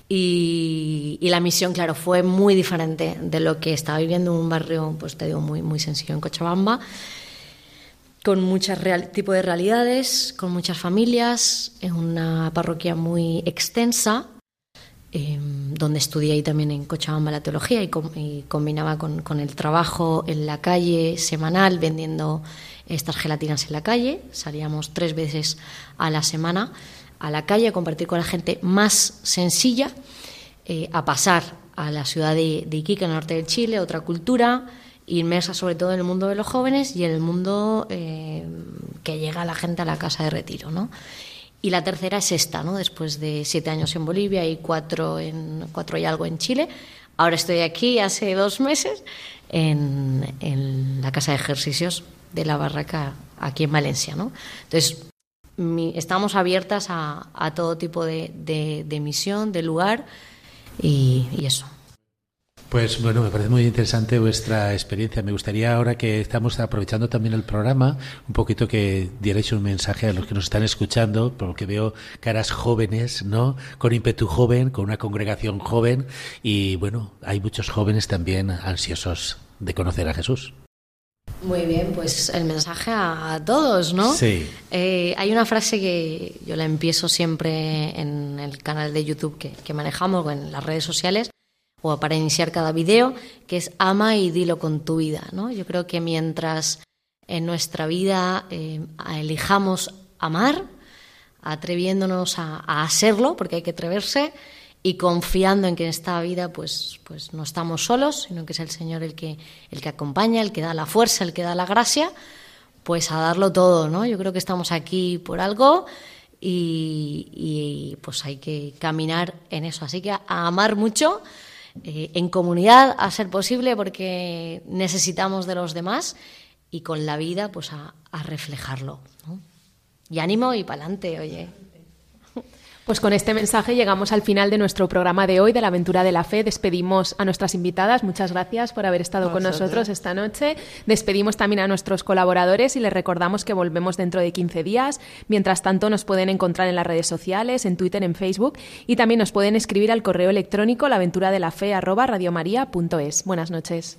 Y, y la misión, claro, fue muy diferente de lo que estaba viviendo en un barrio, pues te digo, muy, muy sencillo en Cochabamba con muchos tipos de realidades, con muchas familias, en una parroquia muy extensa, eh, donde estudié ahí también en Cochabamba la teología y, com- y combinaba con, con el trabajo en la calle semanal vendiendo estas gelatinas en la calle. Salíamos tres veces a la semana a la calle a compartir con la gente más sencilla, eh, a pasar a la ciudad de, de Iquique, en el norte de Chile, otra cultura, inmersa sobre todo en el mundo de los jóvenes y en el mundo eh, que llega la gente a la casa de retiro, ¿no? Y la tercera es esta, ¿no? Después de siete años en Bolivia y cuatro, en, cuatro y algo en Chile. Ahora estoy aquí hace dos meses en, en la casa de ejercicios de la Barraca aquí en Valencia, ¿no? Entonces, estamos abiertas a, todo tipo de, de- de misión, de lugar y eso. Pues bueno, me parece muy interesante vuestra experiencia. Me gustaría ahora que estamos aprovechando también el programa, un poquito que dierais un mensaje a los que nos están escuchando, porque veo caras jóvenes, ¿no? Con ímpetu joven, con una congregación joven y bueno, hay muchos jóvenes también ansiosos de conocer a Jesús. Muy bien, pues el mensaje a, todos, ¿no? Sí. Eh, hay una frase que yo la empiezo siempre en el canal de YouTube que, que manejamos o en las redes sociales o para iniciar cada video, que es ama y dilo con tu vida, ¿no? Yo creo que mientras en nuestra vida eh, elijamos amar, atreviéndonos a, hacerlo, porque hay que atreverse, y confiando en que en esta vida pues, pues no estamos solos, sino que es el Señor el que, el que acompaña, el que da la fuerza, el que da la gracia, pues a darlo todo, ¿no? Yo creo que estamos aquí por algo y, y, pues hay que caminar en eso. Así que a amar mucho, eh, en comunidad, a ser posible, porque necesitamos de los demás y con la vida, pues a, reflejarlo. Y ánimo y pa'lante, oye. Pues con este mensaje llegamos al final de nuestro programa de hoy, de la aventura de la fe. Despedimos a nuestras invitadas. Muchas gracias por haber estado con nosotros esta noche. Despedimos también a nuestros colaboradores y les recordamos que volvemos dentro de 15 días. Mientras tanto, nos pueden encontrar en las redes sociales, en Twitter, en Facebook y también nos pueden escribir al correo electrónico laventuradelafe@radiomaria.es. Buenas noches.